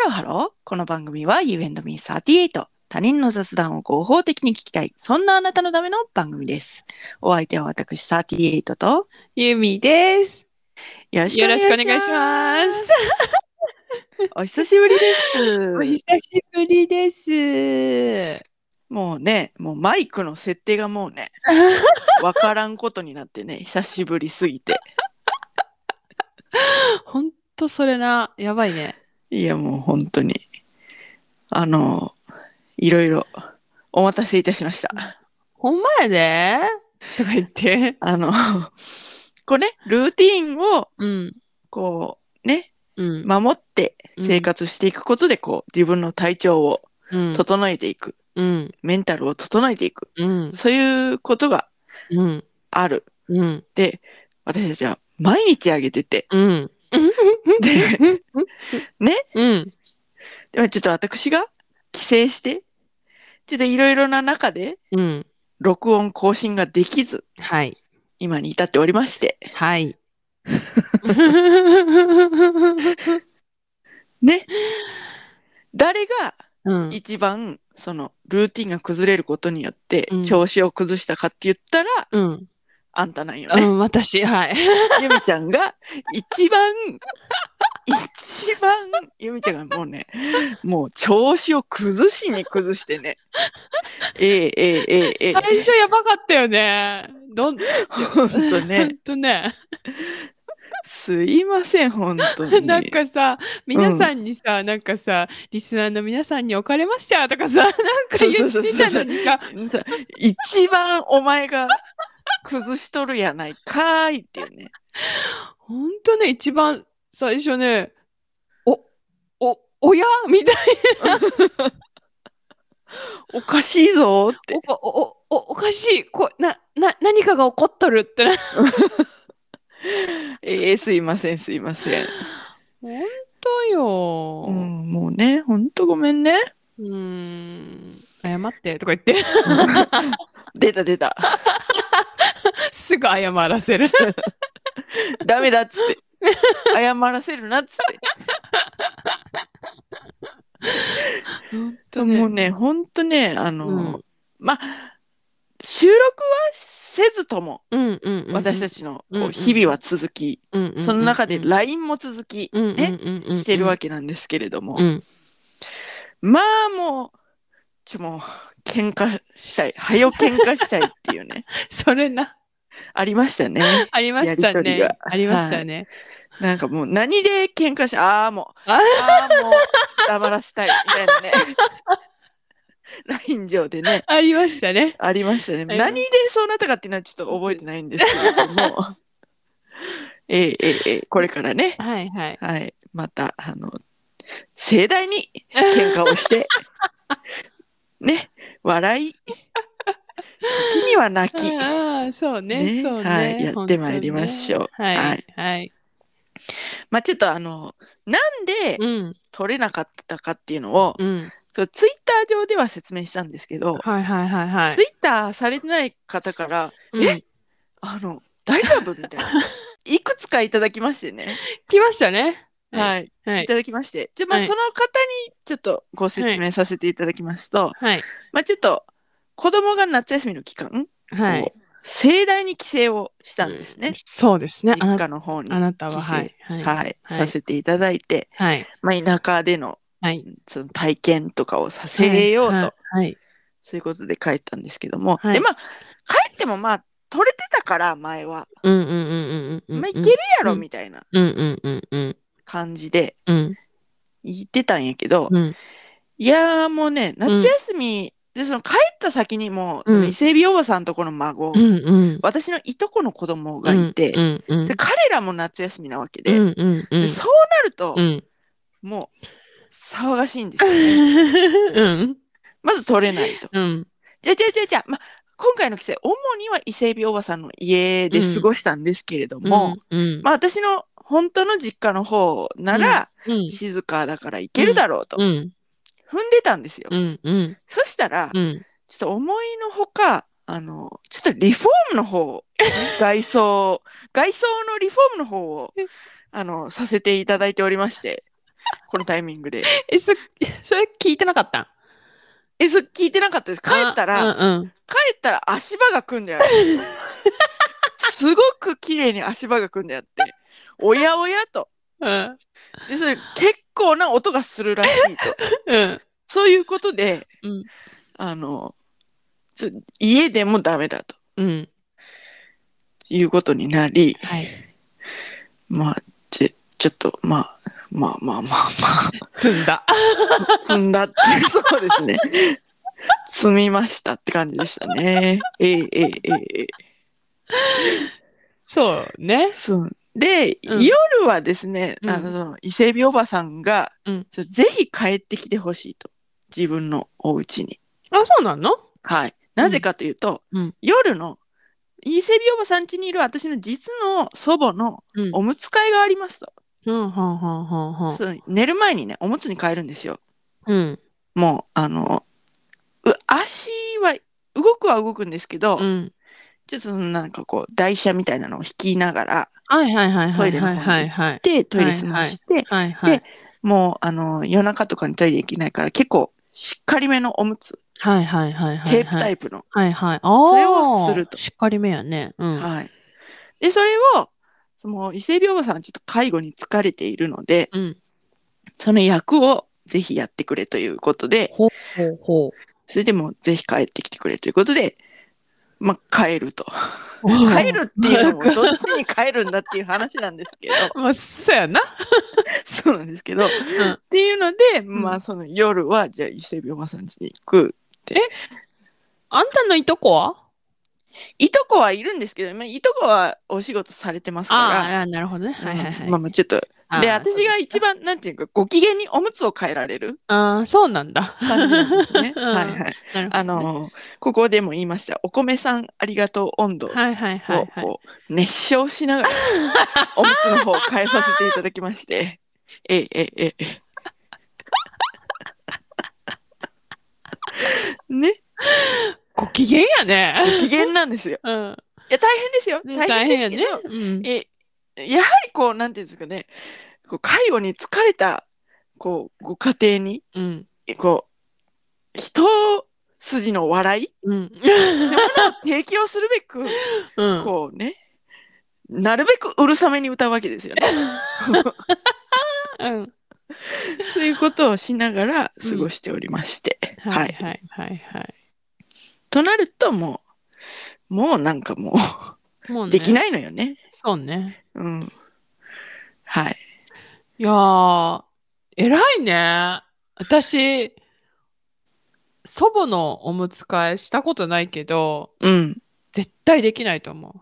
ハローハロー。この番組は You and me38。他人の雑談を合法的に聞きたい。そんなあなたのための番組です。お相手は私38とゆみです。よろしくおよろ願いします。しくお願いします。お久しぶりです。お久しぶりです。もうね、もうマイクの設定がもうね、わからんことになってね、久しぶりすぎて。ほんとそれな、やばいね。いやもう本当に、あの、いろいろお待たせいたしました。ほんまやで？とか言って。あの、こうね、ルーティンをうん。こうね、うん。守って生活していくことで、こう自分の体調をうん。整えていく、うん。メンタルを整えていく、うん。そういうことがうん。ある。うん。で、私たちは毎日あげてて、うん。で、ね、うん。でもちょっと私が帰省して、ちょっといろいろな中でうん。録音更新ができず、はい。今に至っておりまして、はい。ね、誰がうん。一番そのルーティンが崩れることによってうん調子を崩したかって言ったら、うん。あんたなんよね。うん、私、はい。ゆみちゃんが一番、一番、ゆみちゃんがもうね、もう調子を崩しに崩してね。え、えー、えー、えー、最初やばかったよね。どん、ほんとね。ほんとね。すいません、本当に。なんかさ、皆さんにさ、うん、なんかさ、リスナーの皆さんにおかれましたとかさ、なんか言ってたのにさ。一番お前が崩しとるやないかーいっていうね。ほんとね、一番最初ね、お、お、おや？みたい おかしいぞーって。お、お、お、おおかしい。こな、な、何かが起こっとるってな。ええすいません、すいません。ほんとよ。う、うんもうね、ほんとごめんね。ーん。謝ってとか言って、出 た出た。すぐ謝らせる。ダメだっつって。謝らせるなっつって。ね。もうね、ほんとね、あの、うんまあ、収録はせずとも、私たちのこうん日々は続き、その中で LINE も続き、うんね、してるわけなんですけれども、うんまあもう、ちょ、もう、喧嘩したい。はよ喧嘩したいっていうね、それな。ありましたね。ありましたね。ありましたね。なんかもう何で喧嘩したああもう、あああもう黙らせたいみたいなね。LINE 上でね、ありましたね。ありましたね。何でそうなったかっていうのはちょっと覚えてないんですけれども、ええええええこれからね、はいはい。はい、また、あの、盛大に喧嘩をして、ね、笑い、時には泣き、ああ、そうね。ねそうね。はいやってまいりましょう本当ねははいい。はい。まあちょっとあの、なんでうん。取れなかったかっていうのを、うん。そうツイッター上では説明したんですけど、はいはいはいはいツ。イッターされてない方から、うんえあの、大丈夫みたいな。いくつかいただきましてね。来ましたね。はい。はいい。ただきまして。で、まあ、はいその方にちょっとご説明させていただきますと、はい。まあ、ちょっと、子供が夏休みの期間、はい盛大に帰省をしたんですね。そうですね。あ実な家の方に。あなたは、はい。はい。はい、させていただいて、はい。まあ、田舎でのはい。その体験とかをさせようと、はいはい。そういうことで帰ったんですけども、はいでまあ帰ってもまあ取れてたから前は、うんうんうんうんうん。まあいけるやろうんみたいなうんうんうんうん。感じでうん言ってたんやけど、うん。いやーもうね夏休み、でその帰った先にもそのうん伊勢海老おばさんとこの孫、うんうん。私のいとこの子供がいて、うんうんで彼らも夏休みなわけで,、うんうんうんでそうなると、うん。もう騒がしいんですよね うん。まず取れないと。うん。じゃあじゃあじゃあじゃあ、まあ、今回の帰省主には伊勢海老おばさんの家で過ごしたんですけれども、うん。まあ私の本当の実家の方なら、うん。静かだから行けるだろうとうん。踏んでたんですよ。うん。うん。そしたら、うん。ちょっと思いのほか、あの、ちょっとリフォームの方、外装、外装のリフォームの方を、あの、させていただいておりまして、このタイミングで。え、そ、それ聞いてなかった？んえ、そ聞いてなかったです。帰ったら、あうんうん。帰ったら足場が組んである。すごく綺麗に足場が組んであって、おやおやと。うん。で、それ結構な音がするらしいと。うん。そういうことで、うん。あの、ちょ家でもダメだとうん。いうことになり、はい。まあ、ちちょっと、まあ、まあまあまあまあ、積んだ。積んだって、そうですね。積みましたって感じでしたね。ええええええそうね。そう。で、うん夜はですね、うんあの、その伊勢海老おばさんが、うんぜひ帰ってきてほしいと。自分のお家に。あ、そうなの？はい。なぜかというと、うん夜の伊勢海老おばさん家にいる私の実の祖母のうん。おむつ替えがありますと。寝る前にね、おむつに変えるんですよ。うん。もう、あの、う足は、動くは動くんですけど、うん。ちょっとそのなんかこう、台車みたいなのを引きながら、はいはいはいはいトイレの方にはいはいはい。で、トイレ済まして、はいはい。でもう、あの、夜中とかにトイレ行けないから、結構、しっかりめのおむつ、はいはいはいはい。テープタイイプの。はいはい。ああ。それをするとしっかりめやね。うん。はい。で、それを、その、伊勢海老おばさんはちょっと介護に疲れているので、うん。その役をぜひやってくれということで、ほうほうほそれでもぜひ帰ってきてくれということで、まあ、帰ると。う。帰るっていうのもどっちに帰るんだっていう話なんですけど、まあ、そうやな。そうなんですけど、っていうので、まあその夜はじゃあ伊勢海老おばさん家に行く。あんたのいとこは？いとこはいるんですけど、まあ、いとこはお仕事されてますかあら、あ、なるほどね。はいはいはい。まあまあちょっと、で、私が一番、なんていうか、ご機嫌におむつを変えられるああ、そうなんだ。感じなんですね。う んはいはい。あのーここでも言いました、お米さんありがとう温度をはいはいはいはい。こう熱唱しながら おむつの方を変えさせていただきまして、ええええええ。ね、ご機嫌やね。ご機嫌なんですよ。うん。いや、大変ですよ。大変ですけど。え、やはりこう、なんていうんですかね、こう介護に疲れた、こう、ご家庭に、うん。こう、一筋の笑いうん。提供するべく、うん。こうね、なるべくうるさめに歌うわけですよね。うん。そういうことをしながら過ごしておりまして。ははいいはいはいはい。となるともう、もうなんかもう、もうね。できないのよね。そうね。うん。はい。いやー、偉いね。私、祖母のおむつ替えしたことないけど、うん。絶対できないと思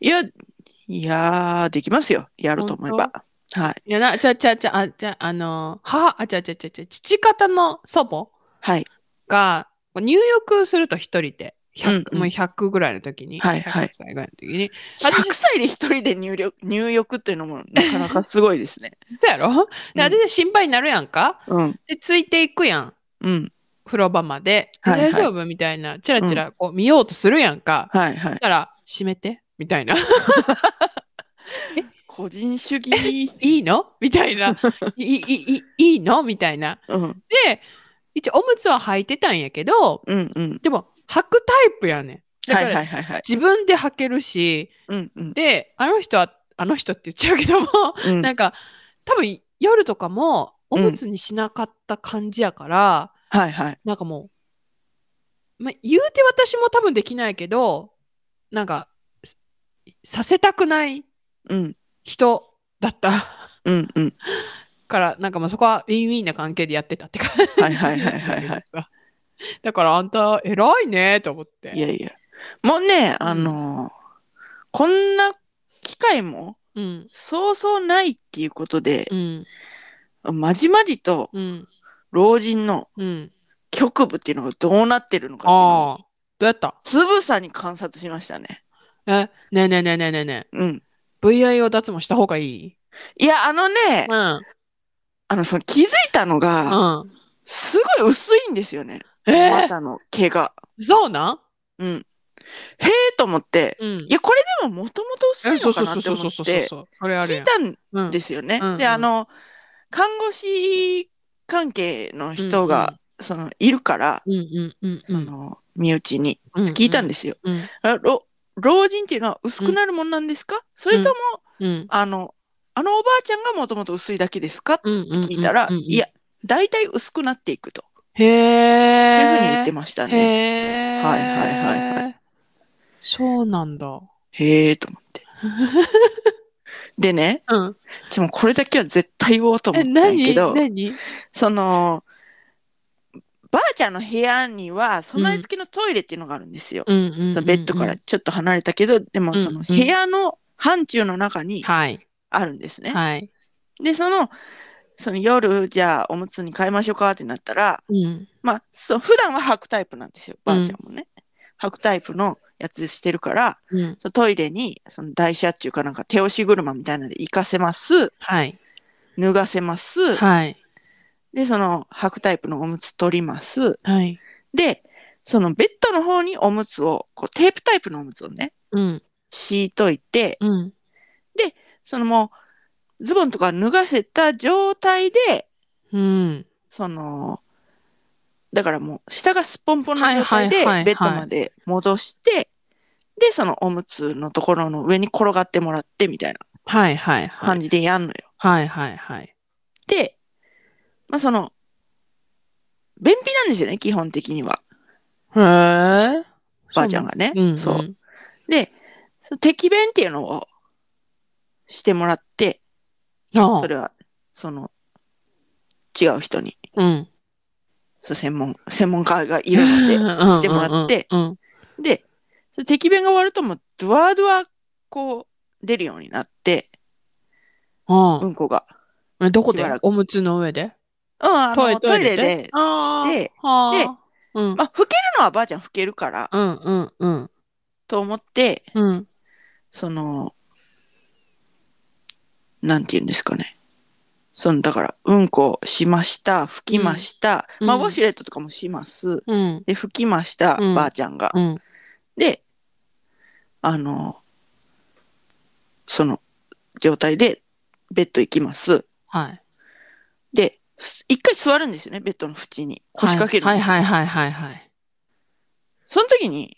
いや、いやー、できますよ。やると思えば。はい。う。いやな、ちゃちゃちゃ、あ、じゃあ、の、母、あ、ちゃちゃちゃちゃ、父方の祖母はい。が、入浴すると一人で、100うんうんもう100ぐらいの時に、はいはい100歳ぐらいの時に、100歳で一人で入力入浴っていうのもなかなかすごいですね。そうやろ？で、うん私心配になるやんか？うん。で、ついていくやん。うん。風呂場まで。ではいはい大丈夫？みたいな、チラチラこう見ようとするやんか。はいはいだ。から、閉めて？みたいな。個人主義。いいの？みたいな。いいいいいいの？みたいな。うん。で、一応おむつは履いてたんやけど、うんうん。でも、履くタイプやねん。だはいから、はいはいはい。自分で履けるし、うんうん。で、あの人は、あの人って言っちゃうけども、うんなんか、多分夜とかも、おむつにしなかった感じやから、はいはい。なんかもう、まあ、言うて私も多分できないけど、なんか、させたくないうん人だったうんうん。から、なんかまあそこはウィンウィンな関係でやってたって感じ。はいはいはいはいはい。だからあんた偉いねと思って。いやいや。もうね、あのーこんな機会もうん。そうそうないっていうことで、うん。まじまじとうん。老人のうん。局部っていうのがどうなってるのかっていう。どうやった？つぶさに観察しましたね。え、ねえねえねえねえねえねうん。え。VIO 脱毛した方がいい？いや、あのね、うん。あの、その気づいたのが、うん。すごい薄いんですよね。え股の毛が。ー、そうなん？うん。へえと思って、うん。い。や、これでももともと薄いのかなってそうそうそう思って。聞いたんうん。ですよね。で、あの、看護師関係の人が、そのいるから、うんうんうんうん。その身内に。うん聞いたんですよ。老老人っていうのは薄くなるもんなんですか、それとも、うん。あのあのおばあちゃんがもともと薄いだけですか？って。聞いたら、いや大体薄くなっていくとへえ。いうふうに言ってましたね。はいはいはいはい。そうなんだ。へえと思って。でね、うん。でもこれだけは絶対言おうと思え、ってたんけど、何？その、ばあちゃんの部屋には備え付けのトイレっていうのがあるんですよ。ベッドからちょっと離れたけど、でもその部屋の範疇の中にはい。あるんですね。はい。で、その、その夜、じゃあおむつに変えましょうかってなったら、うん。まあ、そう普段は履くタイプなんですよ、ばあちゃんもね。履くタイプのやつしてるから、うん。そのトイレにその台車っていうかなんか手押し車みたいなので行かせます、はい。脱がせます、はい。で、その履くタイプのおむつ取ります。はい。で、そのベッドの方におむつを、こうテープタイプのおむつをね、うん。敷いといて、うん。そのもうズボンとか脱がせた状態で、うん。その、だからもう下がすっぽんぽんの状態はいでベッドまで戻して、で、そのおむつのところの上に転がってもらってみたいなはいはいはい。感じでやんのよ。はいはいはい。で、まあその、便秘なんですよね、基本的には。へえ。ばあちゃんがね。うん。そう。で、その摘便っていうのをしてもらって、ああそれは、その、違う人に、うん。そう専門、専門家がいるので、してもらって、うん。で、その摘便が終わるともう、ドワドワ、こう、出るようになって、うん。うんこが。えどこで？しばらくおむつの上で？うん、あトイの、トイレで？して、あーはあでうん。まあ、拭けるのはばあちゃん拭けるから、うんうんうん。と思って、うん。その、なんて言うんですかね。その、だから、うんこしました、拭きました、まあ、うんうんウォシュレットとかもします。うん。で、拭きました、うんばあちゃんが。うん。で、あの、その状態でベッド行きます。はい。で、す一回座るんですよね、ベッドの縁に。腰掛けるんはいですよ。はいはいはいはい。その時に、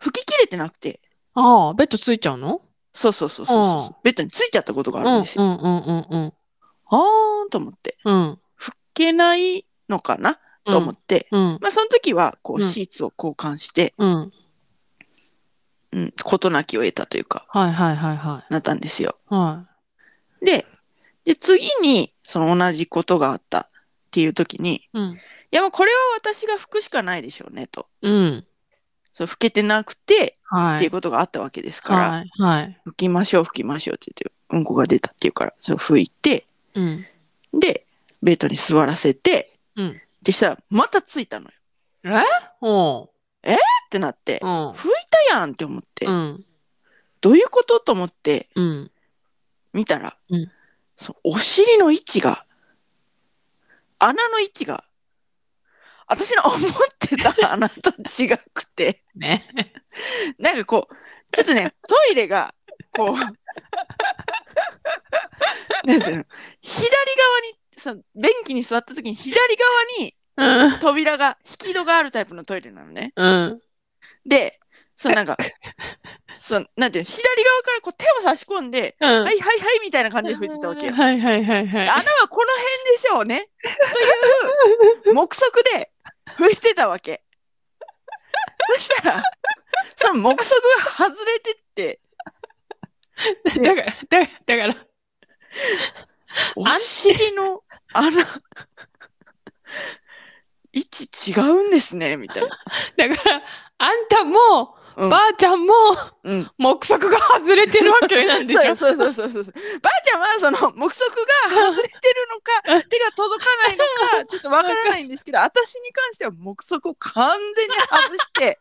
拭ききれてなくて、ああ、ベッドついちゃうの？そうそうそうそうそう、ベッドについちゃったことがあるんですよ。うんうんうんうんあーんと思って。うん。拭けないのかな？と思って。うん。まあ、その時は、こう、うんシーツを交換して、うん。うん、事なきを得たというか、はいはいはいはなったんですよ。い。はで、で、次に、その同じことがあったっていう時に、い。うん。いやもうこれは私が拭くしかないでしょうねと。うん。そう、拭けてなくて、はい。っていうことがあったわけですから、はい。はい。拭きましょう、拭きましょうって言って、うんこが出たっていうから、そう拭いて、うん。で、ベッドに座らせて、うん。でしたら、またついたのよ。っおう。てなって、うん。拭いたやんって思って、うん。どういうことと思ってうん。見たら、うんそのお尻の位置が、穴の位置が、私の思ってた穴と違くて、ね。なんかこう、ちょっとね、トイレが、こう、なんですよ左側に、その便器に座った時に左側にうん。扉が、引き戸があるタイプのトイレなのね。うん。で、そのなんか、そのなんていうの、左側からこう手を差し込んで、うん。はいはいはいみたいな感じで拭いてたわけよ。はいはいはいはい。穴はこの辺でしょうね。という目測で拭いてたわけ。そしたら、その目測が外れてって、だから、だだから、お尻の穴、位置違うんですね、みたいな。だから、あんたも、うんばあちゃんも、うん。目測が外れてるわけなんでしょ？そうそうそうそうそう。ばあちゃんはその 目測が外れてるのか、手が届かないのか、ちょっとわからないんですけど、私に関しては目測を完全に外して、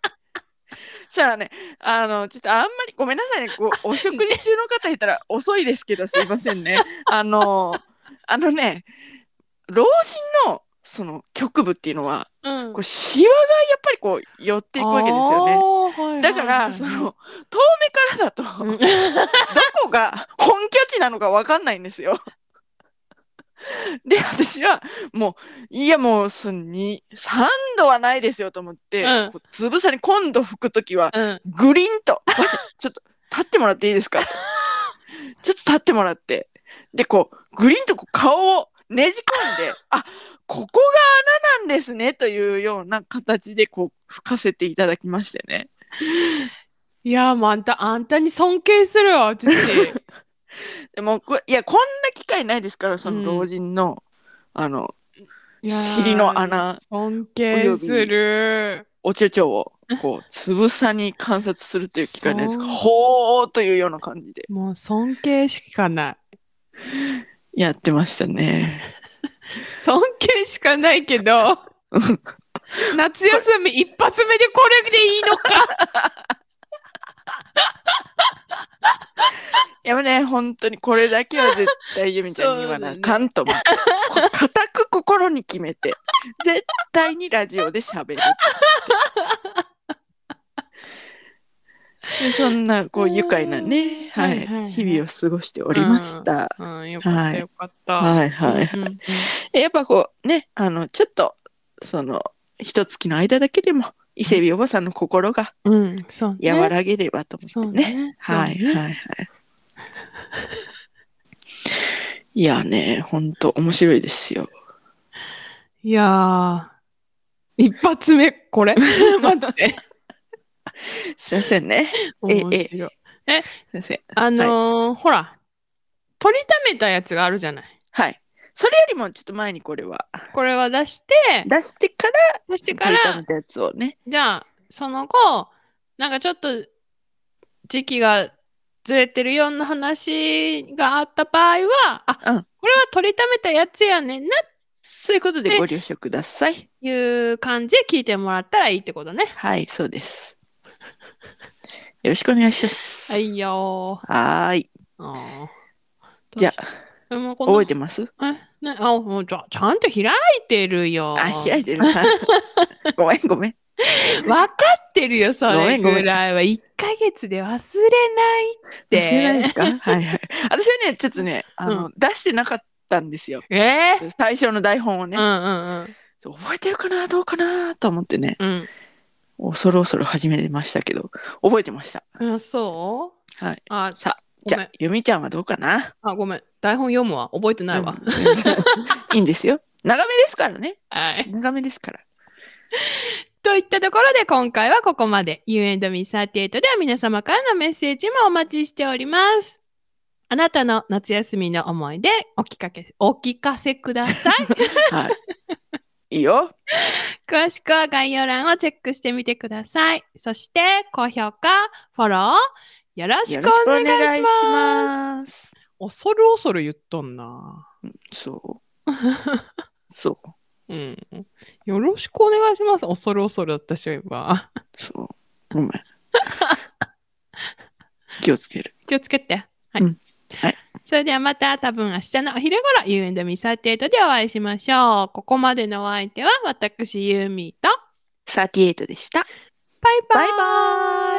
そらね、あの、ちょっとあんまりごめんなさいね、こうお食事中の方いたら遅いですけど、すいませんね。あの、あのね、老人のその局部っていうのは、うんこうシワがやっぱりこう寄っていくわけですよね。ねだから、その、遠目からだと、う んどこが本拠地なのかわかんないんですよ。で私はもういやもうそのに3度はないですよと思って、うんこうつぶさに今度吹く時はうん。グリンと「ちょっと立ってもらっていいですか?」と「ちょっと立ってもらって」でこうグリンとこう顔をねじ込んで「あここが穴なんですね」というような形でこう吹かせていただきましてね。いや、もうあんた、あんたに尊敬するわ、私。でもこいやこんな機会ないですからそうんの老人の、あのいやー尻の穴尊敬する。おちょちょをこうつぶさに観察するっていう機会ないですか？ほーというような感じでもう尊敬しかない。やってましたね。尊敬しかないけど、夏休み一発目でこれでいいのか。いやね本当にこれだけは絶対ゆみちゃんに言わなあかんと思って、こ固く心に決めて絶対にラジオで喋るって。で そんなこう愉快なね、ははいはいはいい、日々を過ごしておりました。うん、よかったよかった。はいはいはいうんうんやっぱこうねあのちょっとその一月の間だけでも伊勢海老おばさんの心がうん、そうね。和らげればと思ってね。ね。はいはいはい。いやね、ほんと面白いですよ。いやー、一発目、これ？マジで？すいませんね。え面白い。すいません。あのーほら、取りためたやつがあるじゃない。はい。それよりもちょっと前にこれはこれは出して、出してから出してから、取りためたやつをね。じゃあ、その後、なんかちょっと時期がずれてるような話があった場合は、あ、うんこれは取りためたやつやねんなっそういうことでご了承ください。ていう感じで聞いてもらったらいいってことね。はい、そうです。よろしくお願いします。。はいいよー。はーい。あーじゃあ、もうこあ、の覚えてます？え、ね、あ、もうちゃちゃんと開いてるよ。あ、開いてる。ごめん、ごめん。わかってるよ、それごめんごめんぐらいは。1ヶ月で忘れないって。忘れないですか？はいはい。私はね、ちょっとね、あの、出してなかったんですよ。えー？最初の台本をね。うんうんそう覚えてるかな？どうかな？と思ってね、うん。恐る恐る始めましたけど、覚えてました？うん。あ、そう？はい。あ、さあ、ごめんじゃあ、ゆみちゃんはどうかな？あ、ごめん。台本読むわ。覚えてないわ。うん いいんですよ。長めですからね。はい。長めですから。といったところで今回はここまで。You and me38 では皆様からのメッセージもお待ちしております。あなたの夏休みの思い出お聞かけお聞かせください。はい。いいよ。詳しくは概要欄をチェックしてみてください。そして高評価、フォローよろしくおお願願いし。ます。恐る恐る言っとんな。そう。そう。うん。よろしくお願いします。恐る恐る私は。そう。ごめん。気をつける。気をつけて。はい。うんはいそれではまた多分明日のお昼頃 You and me38 でお会いしましょう。ここまでのお相手は私ユーミーと38でした。バイバイバイバーイ